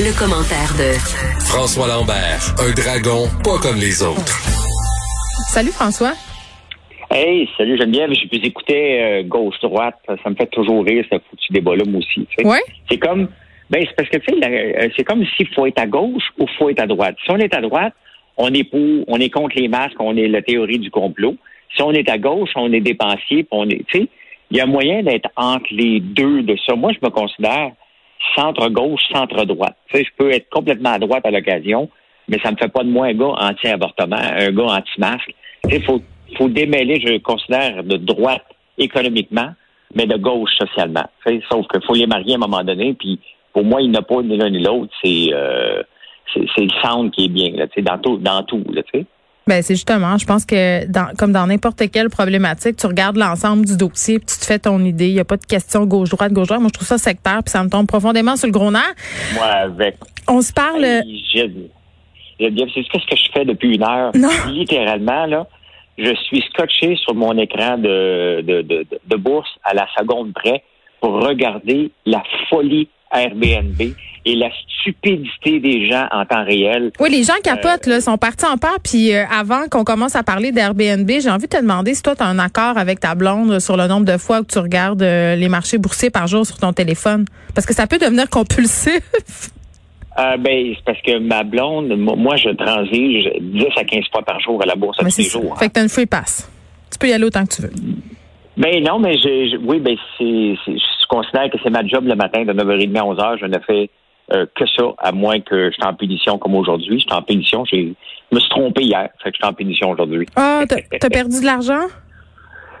Le commentaire de François Lambert, un dragon pas comme les autres. Salut François. Hey, salut Geneviève, je peux écouter euh, gauche-droite, ça me fait toujours rire, ce foutu débat-là, moi aussi. tu sais. Ouais. C'est comme, ben, c'est parce que, tu sais, euh, c'est comme s'il faut être à gauche ou faut être à droite. Si on est à droite, on est pour, on est contre les masques, on est la théorie du complot. Si on est à gauche, on est dépensier, puis on est, tu sais, il y a moyen d'être entre les deux de ça. Moi, je me considère centre-gauche, centre-droite. Tu sais, je peux être complètement à droite à l'occasion, mais ça me fait pas de moi un gars anti-avortement, un gars anti-masque. Tu sais, faut, faut démêler, je considère, de droite économiquement, mais de gauche socialement. Tu sais, sauf qu'il faut les marier à un moment donné, puis pour moi, il n'y a pas ni l'un ni l'autre. C'est euh, c'est le centre qui est bien, là, tu sais, dans tout, dans tout, là. Ben c'est justement, je pense que dans, comme dans n'importe quelle problématique, tu regardes l'ensemble du dossier, puis tu te fais ton idée. Il n'y a pas de question gauche droite gauche droite. Moi, je trouve ça sectaire, puis ça me tombe profondément sur le gros nerf. Moi, avec On se parle. Bien- C'est ce que je fais depuis une heure. Non. Littéralement, là, je suis scotché sur mon écran de, de, de, de bourse à la seconde près pour regarder la folie Airbnb et la stupidité des gens en temps réel. Oui, les gens capotent, là, sont partis en peur. Puis euh, avant qu'on commence à parler d'Airbnb, j'ai envie de te demander si toi, tu as un accord avec ta blonde sur le nombre de fois que tu regardes euh, les marchés boursiers par jour sur ton téléphone. Parce que ça peut devenir compulsif. Euh, ben, c'est parce que ma blonde, mo- moi, je transige 10 à 15 fois par jour à la bourse à tous les jours. hein. Fait que t'as une free pass. Tu peux y aller autant que tu veux. Ben non, mais je, je- oui, ben c'est, c'est- je considère que c'est ma job le matin de 9h30 à 11h. Je ne fais euh, que ça, à moins que je suis en pénition comme aujourd'hui. Je suis en pénition. J'ai, je me suis trompé hier, fait que je suis en pénition aujourd'hui. Ah, t'as t'as perdu de l'argent?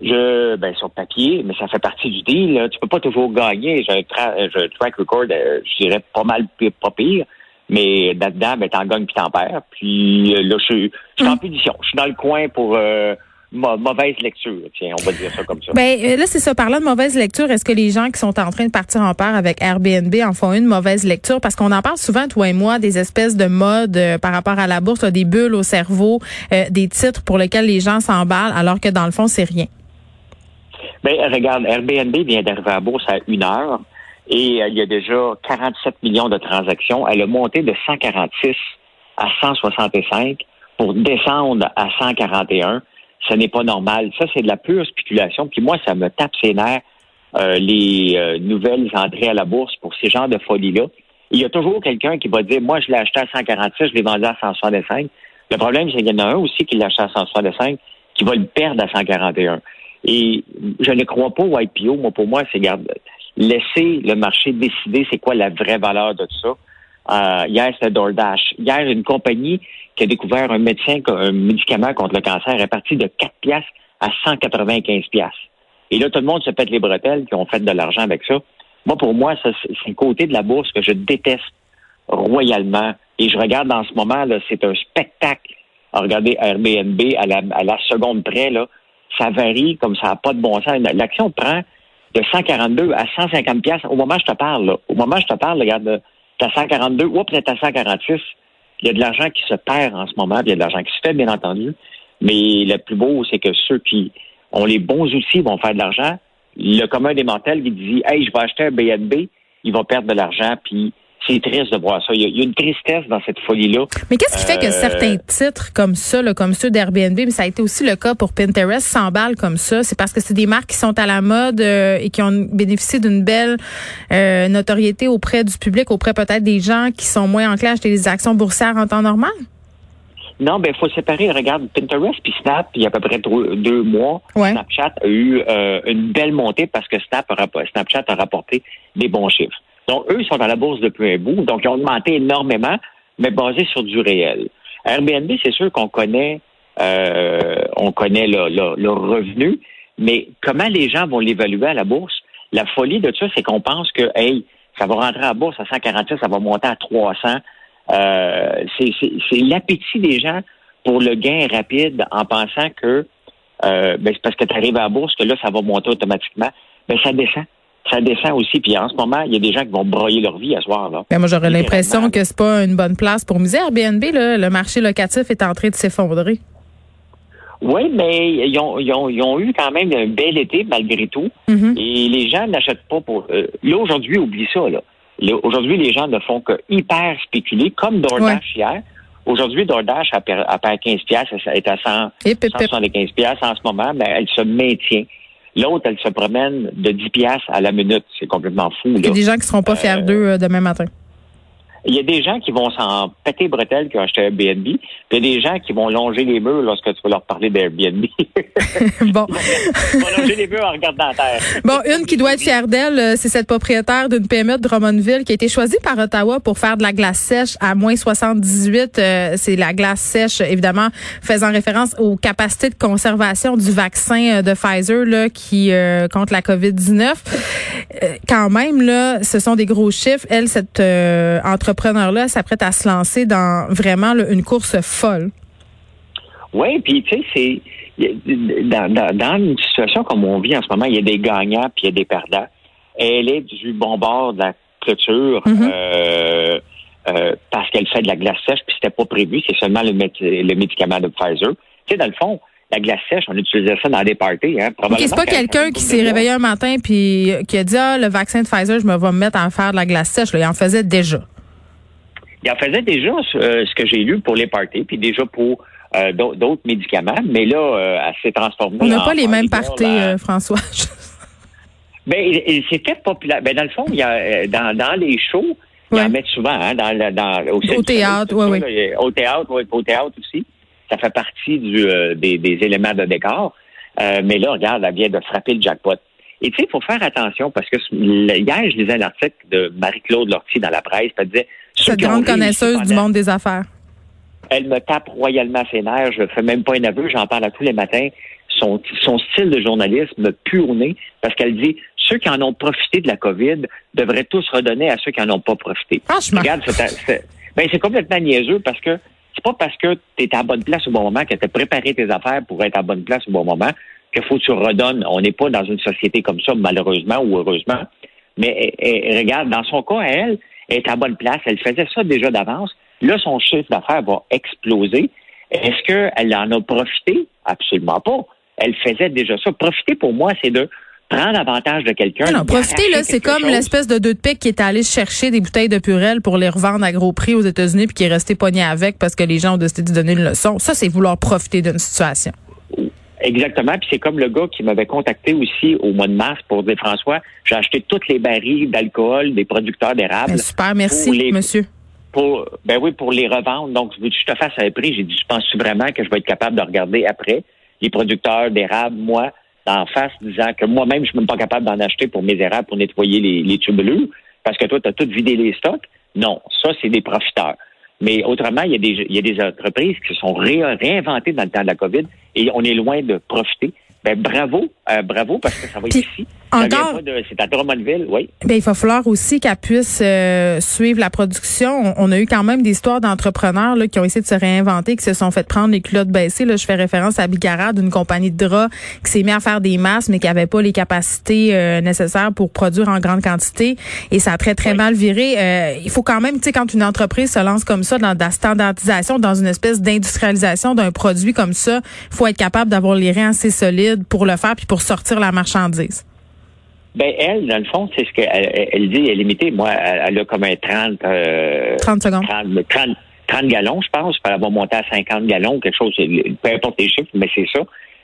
Je, ben sur papier, mais ça fait partie du deal. Là. Tu peux pas toujours gagner. J'ai un, tra- track record, euh, je dirais pas mal pire, pas pire. Mais là-dedans, ben t'en gagnes puis t'en perds. Puis euh, là, je suis, en pénition. Je suis dans le coin pour euh, mauvaise lecture. Tiens, on va dire ça comme ça. Ben euh, là, c'est ça. Parlant de mauvaise lecture, est-ce que les gens qui sont en train de partir en peur avec Airbnb en font une mauvaise lecture? Parce qu'on en parle souvent, toi et moi, des espèces de modes euh, par rapport à la bourse, là, des bulles au cerveau, euh, des titres pour lesquels les gens s'emballent, alors que dans le fond, c'est rien. Ben, regarde, Airbnb vient d'arriver à la bourse à une heure et euh, il y a déjà 47 millions de transactions. Elle a monté de 146 à 165 pour descendre à 141. Ce n'est pas normal. Ça, c'est de la pure spéculation. Puis moi, ça me tape ses nerfs, euh, les euh, nouvelles entrées à la bourse pour ces genres de folies-là. Il y a toujours quelqu'un qui va dire, moi, je l'ai acheté à 146, je l'ai vendu à 165. Le problème, c'est qu'il y en a un aussi qui l'a acheté à 165 qui va le perdre à 141. Et je ne crois pas au IPO. Moi, pour moi, c'est laisser le marché décider c'est quoi la vraie valeur de tout ça. Euh, hier, c'était DoorDash. Hier, une compagnie qui a découvert un médecin, un médicament contre le cancer est parti de 4 piastres à 195 piastres. Et là, tout le monde se pète les bretelles qui ont fait de l'argent avec ça. Moi, pour moi, c'est un côté de la bourse que je déteste royalement. Et je regarde en ce moment, là, c'est un spectacle à regarder Airbnb à la, à la seconde près, là. Ça varie comme ça n'a pas de bon sens. L'action prend de 142 à 150 pièces au moment où je te parle. Là. Au moment où je te parle, regarde, t'as 142, oups, t'es à 146. Il y a de l'argent qui se perd en ce moment, il y a de l'argent qui se fait, bien entendu. Mais le plus beau, c'est que ceux qui ont les bons outils vont faire de l'argent. Le commun des mortels qui dit Hey, je vais acheter un BNB, il va perdre de l'argent, puis c'est triste de voir ça. Il y a, il y a une tristesse dans cette folie-là. Mais qu'est-ce qui fait que Euh, certains titres comme ça, là, comme ceux d'Airbnb, mais ça a été aussi le cas pour Pinterest, s'emballent comme ça? C'est parce que c'est des marques qui sont à la mode euh, et qui ont bénéficié d'une belle euh, notoriété auprès du public, auprès peut-être des gens qui sont moins enclins à acheter des actions boursières en temps normal? Non, ben il faut séparer. Regarde, Pinterest puis Snap, il y a à peu près deux mois, Ouais. Snapchat a eu euh, une belle montée parce que Snap a Snapchat a rapporté des bons chiffres. Donc, eux, ils sont à la bourse depuis un bout, donc ils ont augmenté énormément, mais basé sur du réel. Airbnb, c'est sûr qu'on connaît euh, on connaît le, le, le revenu, mais comment les gens vont l'évaluer à la bourse? La folie de ça, c'est qu'on pense que, hey, Ça va rentrer à bourse à 146, ça va monter à 300. Euh, c'est l'appétit des gens pour le gain rapide en pensant que euh, ben, c'est parce que tu arrives à la bourse que là, ça va monter automatiquement. Ben, ça descend. Ça descend aussi. Puis en ce moment, il y a des gens qui vont broyer leur vie à ce soir-là. Ben, moi, j'aurais l'impression que c'est pas une bonne place pour miser. Airbnb, là, le marché locatif est en train de s'effondrer. Oui, mais ils ont, ils, ont, ils ont, eu quand même un bel été malgré tout. Mm-hmm. Et les gens n'achètent pas pour. Euh, là, aujourd'hui, oublie ça. Là. Aujourd'hui, les gens ne font que hyper spéculer, comme DoorDash hier. Aujourd'hui, DoorDash a perdu 15 piastres, elle est à 100, Et pip, pip. 175 piastres en ce moment, mais elle se maintient. L'autre, elle se promène de 10 piastres à la minute. C'est complètement fou. Il y a des gens qui seront pas fiers Euh, d'eux euh, demain matin. Il y a des gens qui vont s'en péter bretelles qui ont acheté Airbnb, puis il y a des gens qui vont longer les murs lorsque tu vas leur parler d'Airbnb. bon. Ils vont longer les murs en regardant la terre. Bon, une qui doit être fière d'elle, euh, c'est cette propriétaire d'une PME de Drummondville qui a été choisie par Ottawa pour faire de la glace sèche à moins 78. Euh, c'est la glace sèche, évidemment, faisant référence aux capacités de conservation du vaccin euh, de Pfizer là, qui euh, contre la COVID-19. Euh, quand même, là, ce sont des gros chiffres. Elle, cette euh, entrepreneur-là, s'apprête à se lancer dans vraiment là, une course folle? Oui, puis tu sais, c'est dans, dans, dans une situation comme on vit en ce moment, il y a des gagnants puis il y a des perdants. Elle est du bon bord de la clôture Mhm. euh, euh, parce qu'elle fait de la glace sèche puis c'était pas prévu, c'est seulement le, mé- le médicament de Pfizer. Tu sais, dans le fond, la glace sèche, on utilisait ça dans des parties. Hein, OK, probablement c'est pas quelqu'un qui s'est réveillé un matin puis qui a dit ah le vaccin de Pfizer, je me vais me mettre à faire de la glace sèche. Là, il en faisait déjà. Il en faisait déjà euh, ce que j'ai lu pour les parties, puis déjà pour euh, d'au- d'autres médicaments, mais là, euh, elle s'est transformée. On n'a pas les mêmes parties, euh, François. Ben, c'était populaire. Ben, dans le fond, il y a euh, dans, dans les shows, ils Ouais. en mettent souvent, hein, dans, au, théâtre, ouais, y a- Au théâtre, oui, au théâtre aussi. Ça fait partie du, euh, des, des éléments de décor. Euh, mais là, regarde, elle vient de frapper le jackpot. Et tu sais, il faut faire attention parce que hier, je lisais un article de Marie-Claude Lortie dans la presse. Elle disait Cette grande connaisseuse du monde des affaires. elle me tape royalement ses nerfs. Je fais même pas un aveu, j'en parle à tous les matins. Son, son style de journalisme me pue au nez parce qu'elle dit ceux qui en ont profité de la COVID devraient tous redonner à ceux qui en ont pas profité. Franchement. Regarde, c'est, ben, complètement niaiseux parce que c'est pas parce que tu es à la bonne place au bon moment, que tu as préparé tes affaires pour être à la bonne place au bon moment, qu'il faut que tu redonnes. On n'est pas dans une société comme ça, malheureusement ou heureusement. Mais eh, eh, regarde, dans son cas, elle est à bonne place. Elle faisait ça déjà d'avance. Là, son chiffre d'affaires va exploser. Est-ce qu'elle en a profité? Absolument pas. Elle faisait déjà ça. Profiter, pour moi, c'est de prendre avantage de quelqu'un. Non, non, profiter, là, c'est comme l'espèce de deux de pique qui est allé chercher des bouteilles de Purel pour les revendre à gros prix aux États-Unis puis qui est resté pogné avec parce que les gens ont décidé de donner une leçon. Ça, c'est vouloir profiter d'une situation. Exactement. Puis c'est comme le gars qui m'avait contacté aussi au mois de mars pour dire François, j'ai acheté toutes les barils d'alcool des producteurs d'érable. Ben, super, merci, les- monsieur. Pour, ben oui, pour les revendre. Donc, je veux que je te fasse un prix? J'ai dit, je pense vraiment que je vais être capable de regarder après les producteurs d'érable, moi, en face, disant que moi-même, je suis même pas capable d'en acheter pour mes érables pour nettoyer les, les tubulures, parce que toi, tu as tout vidé les stocks. Non, ça, c'est des profiteurs. Mais autrement, il y a des, il y a des entreprises qui se sont ré- réinventées dans le temps de la COVID et on est loin de profiter. Ben, bravo, euh, bravo, parce que ça va être ici. Encore- C'est à Drummondville, oui. Ben, il va falloir aussi qu'elle puisse euh, suivre la production. On, on a eu quand même des histoires d'entrepreneurs là, qui ont essayé de se réinventer, qui se sont fait prendre les culottes baissées. Là, je fais référence à Bigarade, une compagnie de draps qui s'est mis à faire des masques, mais qui avait pas les capacités euh, nécessaires pour produire en grande quantité. Et ça a très, très Oui. mal viré. Euh, il faut quand même, tu sais, quand une entreprise se lance comme ça dans de la standardisation, dans une espèce d'industrialisation d'un produit comme ça, il faut être capable d'avoir les reins assez solides pour le faire puis pour sortir la marchandise. Ben, elle, dans le fond, c'est ce qu'elle elle, dit, elle est limitée. Moi, elle, elle a comme un 30, euh, 30 secondes. 30, 30, 30 gallons, je pense. Elle va monter à 50 gallons, quelque chose, peu importe les chiffres, mais c'est ça.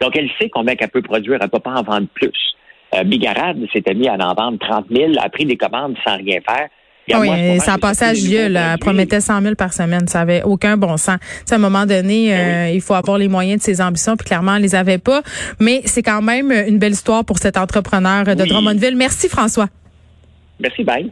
Donc, elle sait combien qu'elle peut produire. Elle ne peut pas en vendre plus. Euh, Bigarade s'était mis à en vendre 30 000, a pris des commandes sans rien faire. Oui, ce moment, ça a passé à là. Elle produits. promettait 100 000 par semaine. Ça avait aucun bon sens. Tu sais, à un moment donné, Ben euh, il faut avoir les moyens de ses ambitions, puis clairement, elle les avait pas. Mais c'est quand même une belle histoire pour cet entrepreneur de Oui. Drummondville. Merci, François. Merci, bye.